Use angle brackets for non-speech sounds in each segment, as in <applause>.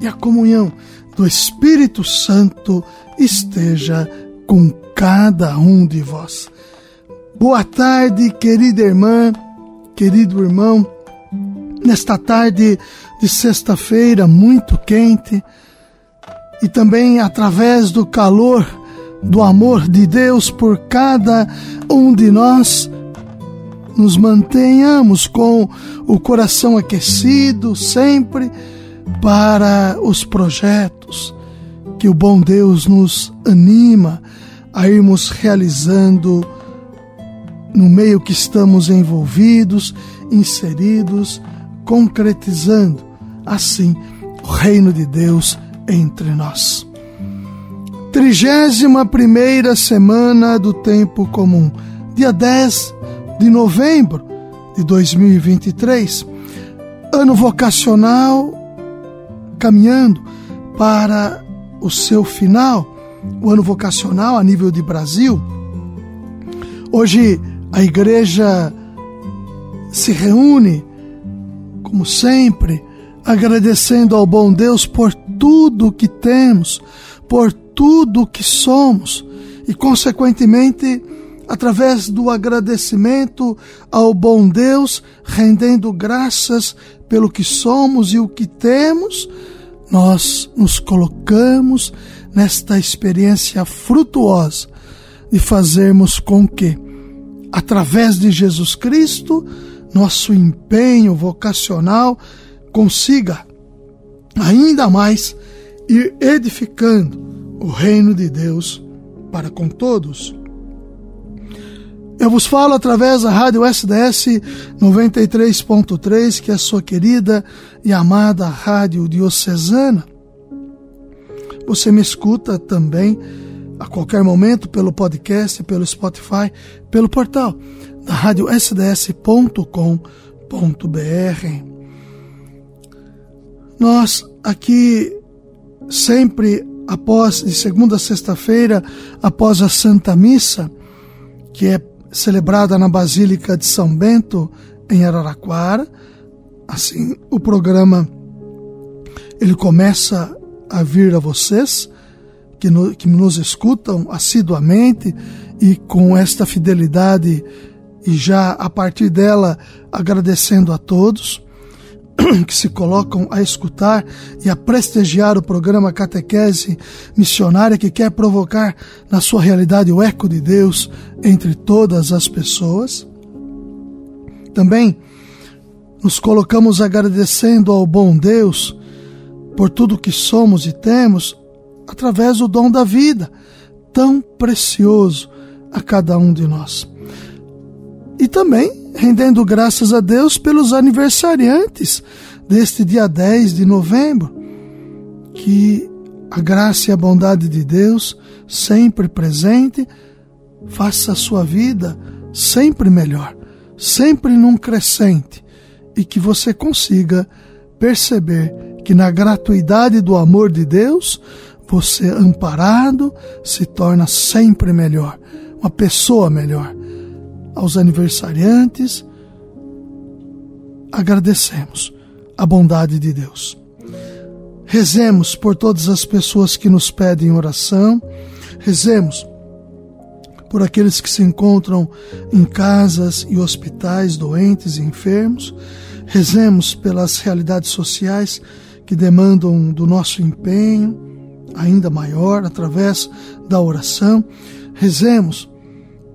e a comunhão do Espírito Santo esteja com cada um de vós. Boa tarde, querida irmã, querido irmão. Nesta tarde de sexta-feira, muito quente, e também através do calor do amor de Deus por cada um de nós, nos mantenhamos com o coração aquecido sempre para os projetos que o bom Deus nos anima a irmos realizando no meio que estamos envolvidos, inseridos, concretizando assim o reino de Deus entre nós. Trigésima primeira semana do tempo comum, dia 10 de novembro de 2023, ano vocacional caminhando para o seu final, o ano vocacional a nível de Brasil. Hoje a igreja se reúne, como sempre, agradecendo ao bom Deus por tudo que temos, por tudo que somos e, consequentemente, através do agradecimento ao bom Deus, rendendo graças pelo que somos e o que temos, nós nos colocamos nesta experiência frutuosa de fazermos com que, através de Jesus Cristo, nosso empenho vocacional consiga ainda mais ir edificando o reino de Deus para com todos. Eu vos falo através da rádio SDS 93.3, que é a sua querida e amada rádio diocesana. Você me escuta também a qualquer momento pelo podcast, pelo Spotify, pelo portal da rádio sds.com.br. Nós aqui sempre após de segunda a sexta-feira após a Santa Missa, que é celebrada na Basílica de São Bento, em Araraquara. Assim, o programa ele começa a vir a vocês que, no, que nos escutam assiduamente e com esta fidelidade e já a partir dela agradecendo a todos. <clears throat> que se colocam a escutar e a prestigiar o programa Catequese Missionária que quer provocar na sua realidade o eco de Deus entre todas as pessoas. Também nos colocamos agradecendo ao bom Deus por tudo que somos e temos através do dom da vida, tão precioso a cada um de nós. E também rendendo graças a Deus pelos aniversariantes deste dia 10 de novembro. Que a graça e a bondade de Deus, sempre presente, faça a sua vida sempre melhor, sempre num crescente, e que você consiga perceber que na gratuidade do amor de Deus, você amparado se torna sempre melhor, uma pessoa melhor aos aniversariantes, agradecemos a bondade de Deus. Rezemos por todas as pessoas que nos pedem oração, rezemos por aqueles que se encontram em casas e hospitais, doentes e enfermos, rezemos pelas realidades sociais que demandam do nosso empenho ainda maior através da oração, rezemos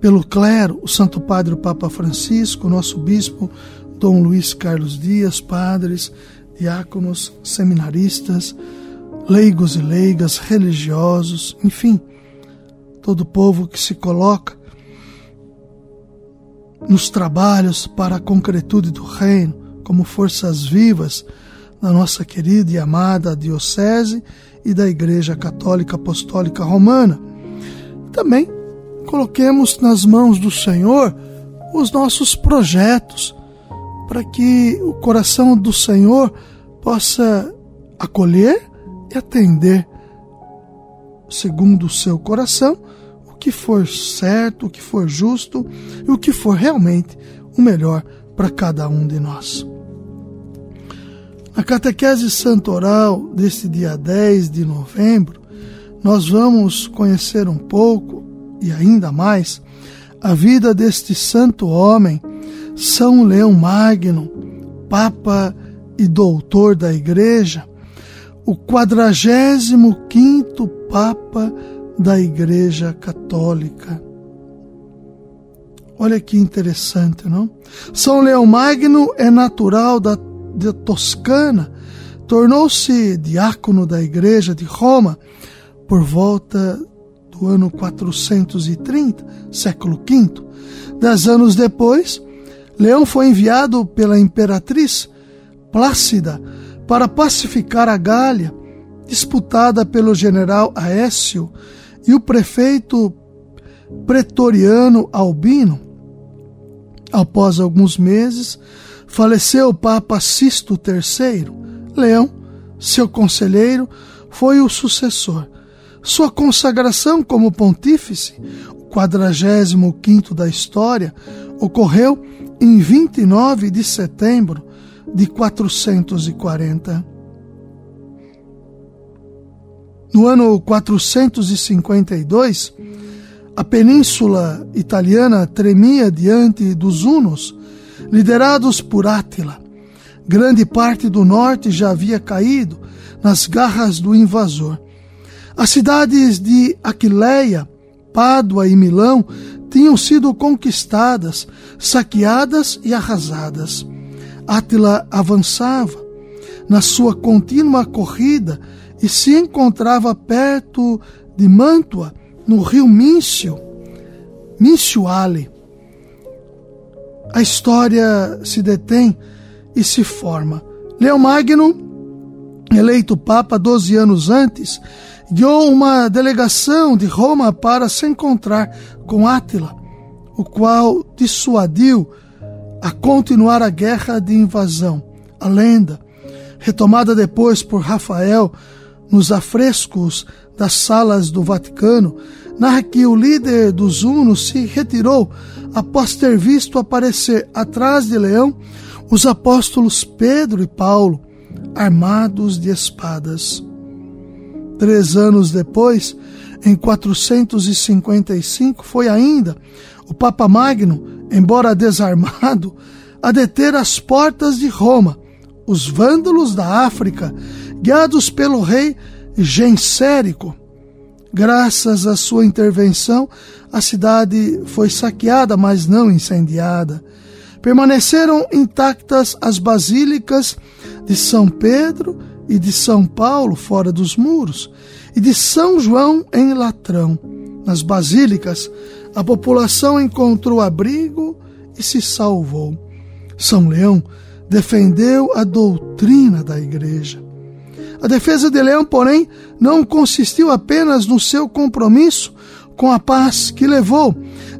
pelo clero, o Santo Padre o Papa Francisco, nosso bispo Dom Luiz Carlos Dias, padres, diáconos, seminaristas, leigos e leigas, religiosos, enfim, todo o povo que se coloca nos trabalhos para a concretude do reino, como forças vivas da nossa querida e amada Diocese e da Igreja Católica Apostólica Romana. Também coloquemos nas mãos do Senhor os nossos projetos, para que o coração do Senhor possa acolher e atender, segundo o seu coração, o que for certo, o que for justo e o que for realmente o melhor para cada um de nós. Na catequese santoral deste dia 10 de novembro, nós vamos conhecer um pouco e ainda mais a vida deste santo homem, São Leão Magno, Papa e doutor da Igreja, o quadragésimo quinto Papa da Igreja Católica. Olha que interessante, não? São Leão Magno é natural da, da Toscana, tornou-se diácono da Igreja de Roma por volta do ano 430, século V. Dez anos depois, Leão foi enviado pela imperatriz Plácida para pacificar a Gália, disputada pelo general Aécio e o prefeito pretoriano Albino. Após alguns meses, faleceu o Papa Sisto III. Leão, seu conselheiro, foi o sucessor. Sua consagração como pontífice, o 45 da história, ocorreu em 29 de setembro de 440. No ano 452, a península italiana tremia diante dos hunos, liderados por Átila. Grande parte do norte já havia caído nas garras do invasor. As cidades de Aquileia, Pádua e Milão tinham sido conquistadas, saqueadas e arrasadas. Átila avançava na sua contínua corrida e se encontrava perto de Mantua, no rio Mincio, Mincioale. A história se detém e se forma. Leomagno, eleito Papa 12 anos antes, guiou uma delegação de Roma para se encontrar com Átila, o qual dissuadiu a continuar a guerra de invasão. A lenda, retomada depois por Rafael nos afrescos das salas do Vaticano, narra que o líder dos Hunos se retirou após ter visto aparecer atrás de Leão os apóstolos Pedro e Paulo, armados de espadas. Três anos depois, em 455, foi ainda o Papa Magno, embora desarmado, a deter as portas de Roma os vândalos da África, guiados pelo rei Gensérico. Graças à sua intervenção, a cidade foi saqueada, mas não incendiada. Permaneceram intactas as basílicas de São Pedro e de São Paulo fora dos muros, e de São João em Latrão. Nas basílicas, a população encontrou abrigo e se salvou. São Leão defendeu a doutrina da Igreja. A defesa de Leão, porém, não consistiu apenas no seu compromisso com a paz que levou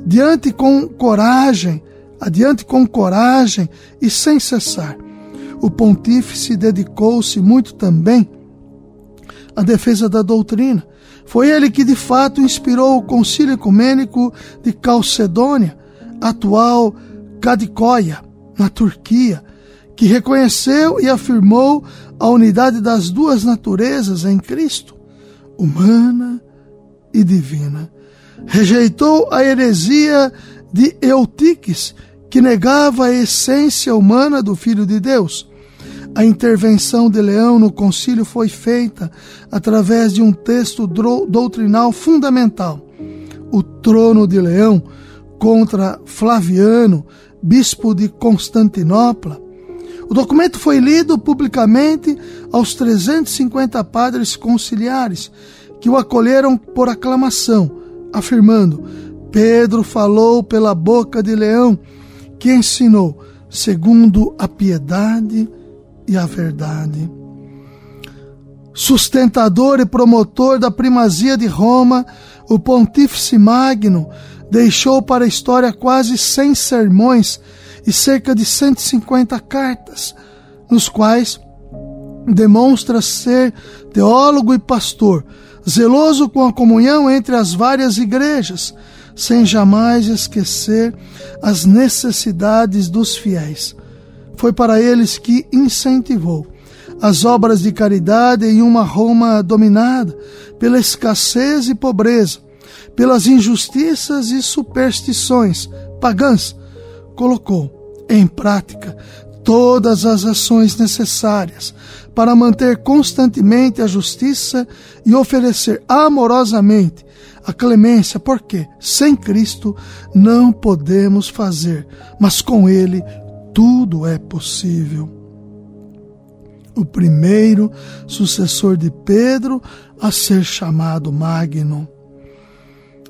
diante com coragem, adiante com coragem e sem cessar o pontífice dedicou-se muito também à defesa da doutrina. Foi ele que de fato inspirou o Concílio Ecumênico de Calcedônia, atual Cadicóia, na Turquia, que reconheceu e afirmou a unidade das duas naturezas em Cristo, humana e divina. Rejeitou a heresia de Eutiques, que negava a essência humana do Filho de Deus. A intervenção de Leão no concílio foi feita através de um texto doutrinal fundamental, o Trono de Leão contra Flaviano, bispo de Constantinopla. O documento foi lido publicamente aos 350 padres conciliares, que o acolheram por aclamação, afirmando: Pedro falou pela boca de Leão que ensinou segundo a piedade e a verdade. Sustentador e promotor da primazia de Roma, o Pontífice Magno deixou para a história quase 100 sermões e cerca de 150 cartas, nos quais demonstra ser teólogo e pastor, zeloso com a comunhão entre as várias igrejas, sem jamais esquecer as necessidades dos fiéis. Foi para eles que incentivou as obras de caridade em uma Roma dominada pela escassez e pobreza, pelas injustiças e superstições pagãs. Colocou em prática todas as ações necessárias para manter constantemente a justiça e oferecer amorosamente a clemência, porque sem Cristo não podemos fazer, mas com Ele tudo é possível. O primeiro sucessor de Pedro a ser chamado Magno.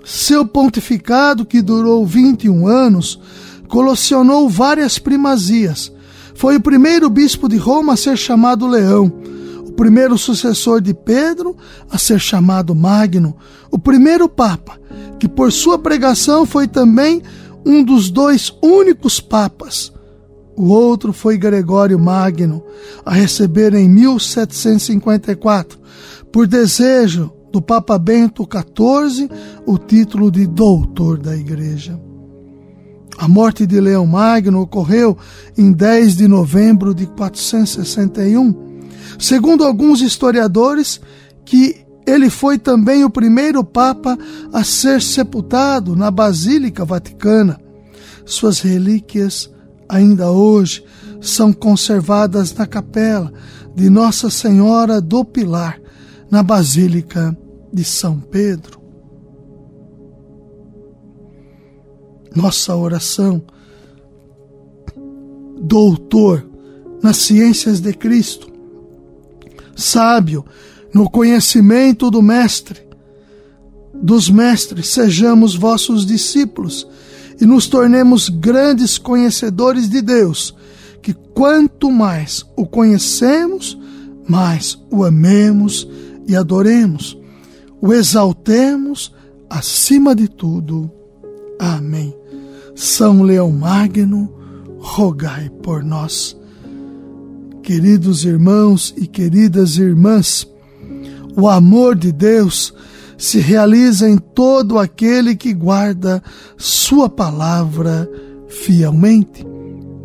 Seu pontificado, que durou 21 anos, colacionou várias primazias, foi o primeiro bispo de Roma a ser chamado Leão, o primeiro sucessor de Pedro a ser chamado Magno, o primeiro Papa, que por sua pregação foi também um dos dois únicos papas. O outro foi Gregório Magno, a receber em 1754, por desejo do Papa Bento XIV, o título de doutor da Igreja. A morte de Leão Magno ocorreu em 10 de novembro de 461. Segundo alguns historiadores, que ele foi também o primeiro papa a ser sepultado na Basílica Vaticana. Suas relíquias ainda hoje são conservadas na capela de Nossa Senhora do Pilar, na Basílica de São Pedro. nossa oração. Doutor nas ciências de Cristo, sábio no conhecimento do Mestre, dos mestres, sejamos vossos discípulos e nos tornemos grandes conhecedores de Deus, que quanto mais o conhecemos, mais o amemos e adoremos, o exaltemos acima de tudo. Amém. São Leão Magno, rogai por nós. Queridos irmãos e queridas irmãs, o amor de Deus se realiza em todo aquele que guarda Sua palavra fielmente.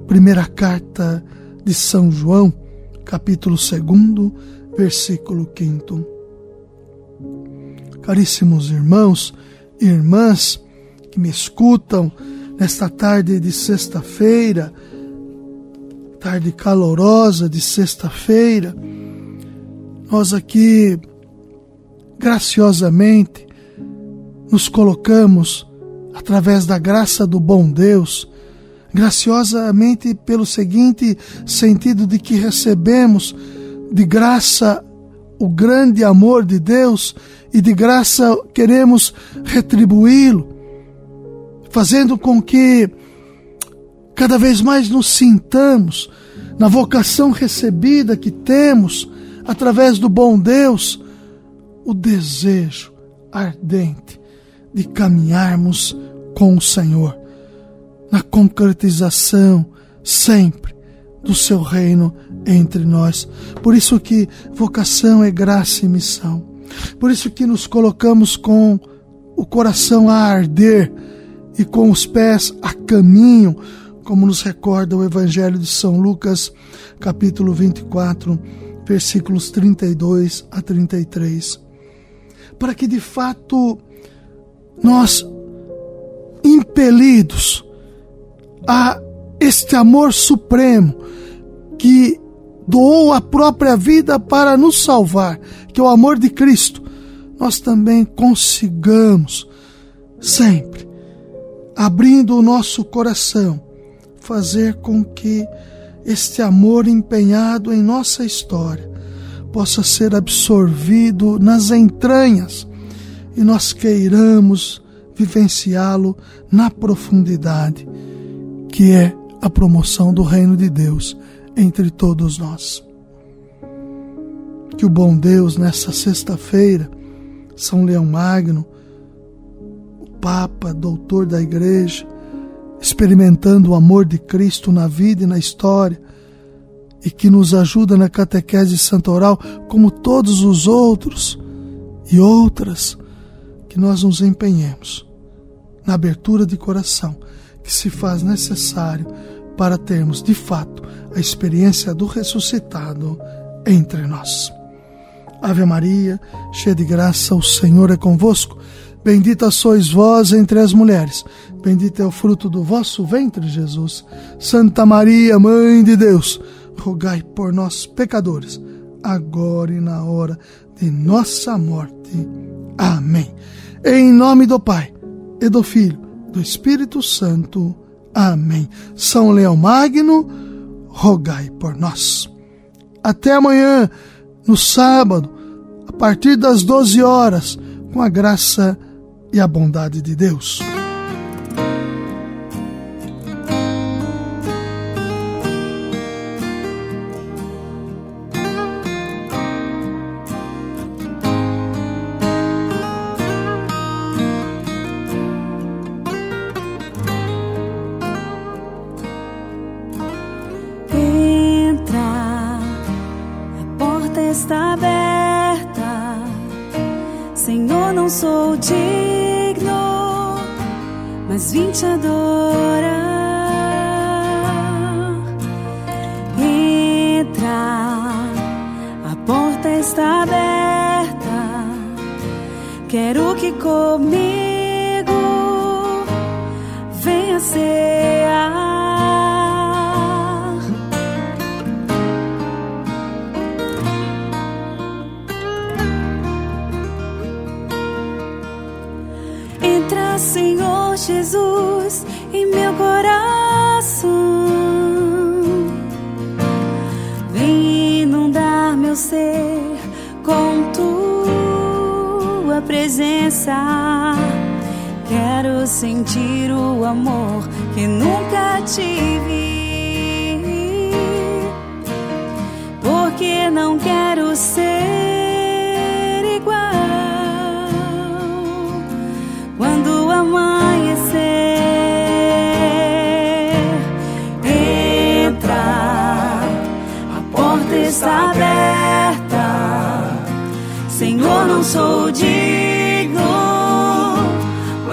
Primeira carta de São João, capítulo 2, versículo 5. Caríssimos irmãos e irmãs que me escutam, nesta tarde de sexta-feira, tarde calorosa de sexta-feira, nós aqui graciosamente nos colocamos através da graça do bom Deus, graciosamente pelo seguinte sentido de que recebemos de graça o grande amor de Deus e de graça queremos retribuí-lo fazendo com que cada vez mais nos sintamos na vocação recebida que temos através do bom Deus, o desejo ardente de caminharmos com o Senhor na concretização sempre do seu reino entre nós. Por isso que vocação é graça e missão. Por isso que nos colocamos com o coração a arder e com os pés a caminho, como nos recorda o Evangelho de São Lucas, capítulo 24, versículos 32 a 33. Para que de fato nós, impelidos a este amor supremo que doou a própria vida para nos salvar, que é o amor de Cristo, nós também consigamos sempre abrindo o nosso coração, fazer com que este amor empenhado em nossa história possa ser absorvido nas entranhas e nós queiramos vivenciá-lo na profundidade, que é a promoção do reino de Deus entre todos nós. Que o bom Deus, nessa sexta-feira, São Leão Magno, o Papa, doutor da Igreja, experimentando o amor de Cristo na vida e na história, e que nos ajuda na catequese santoral, como todos os outros e outras, que nós nos empenhemos na abertura de coração que se faz necessário para termos de fato a experiência do ressuscitado entre nós. Ave Maria, cheia de graça, o Senhor é convosco. Bendita sois vós entre as mulheres, bendito é o fruto do vosso ventre, Jesus. Santa Maria, Mãe de Deus, rogai por nós, pecadores, agora e na hora de nossa morte. Amém. Em nome do Pai, e do Filho, do Espírito Santo. Amém. São Leão Magno, rogai por nós. Até amanhã, no sábado, a partir das 12 horas, com a graça e a bondade de Deus. 20 a 2. Jesus em meu coração. Vem inundar meu ser com tua presença. Quero sentir o amor que nunca tive. Porque não quero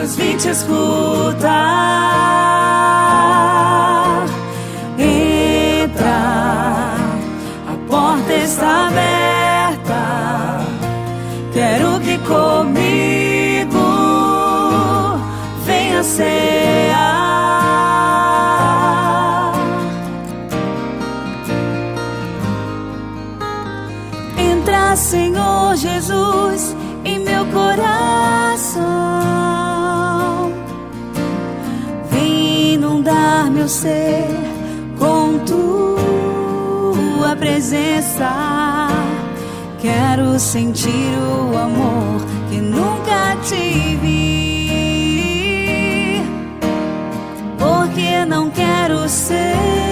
mas vim te escutar. Entra, a porta está aberta. Quero que comigo venha ser. Senhor Jesus, meu ser com tua presença. Quero sentir o amor que nunca tive. Porque não quero ser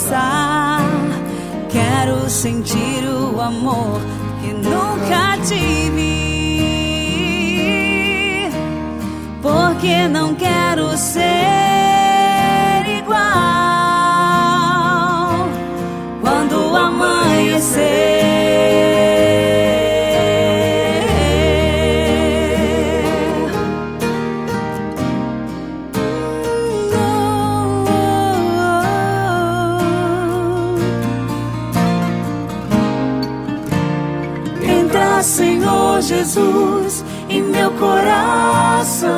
presença. Quero sentir o amor que nunca tive. Porque não quero ser Senhor Jesus, em meu coração.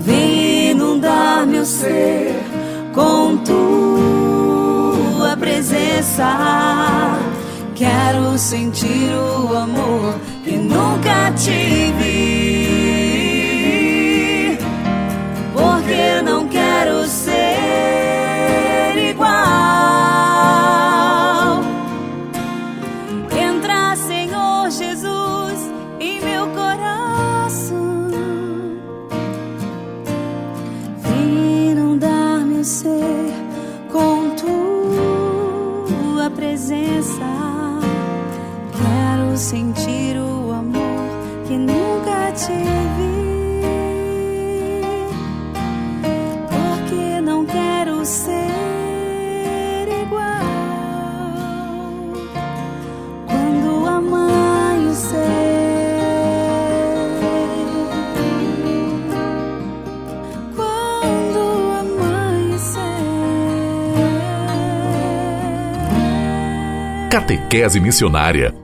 Vem inundar meu ser com tua presença. Quero sentir o amor que nunca tive. Presença. Quero sentir Catequese Missionária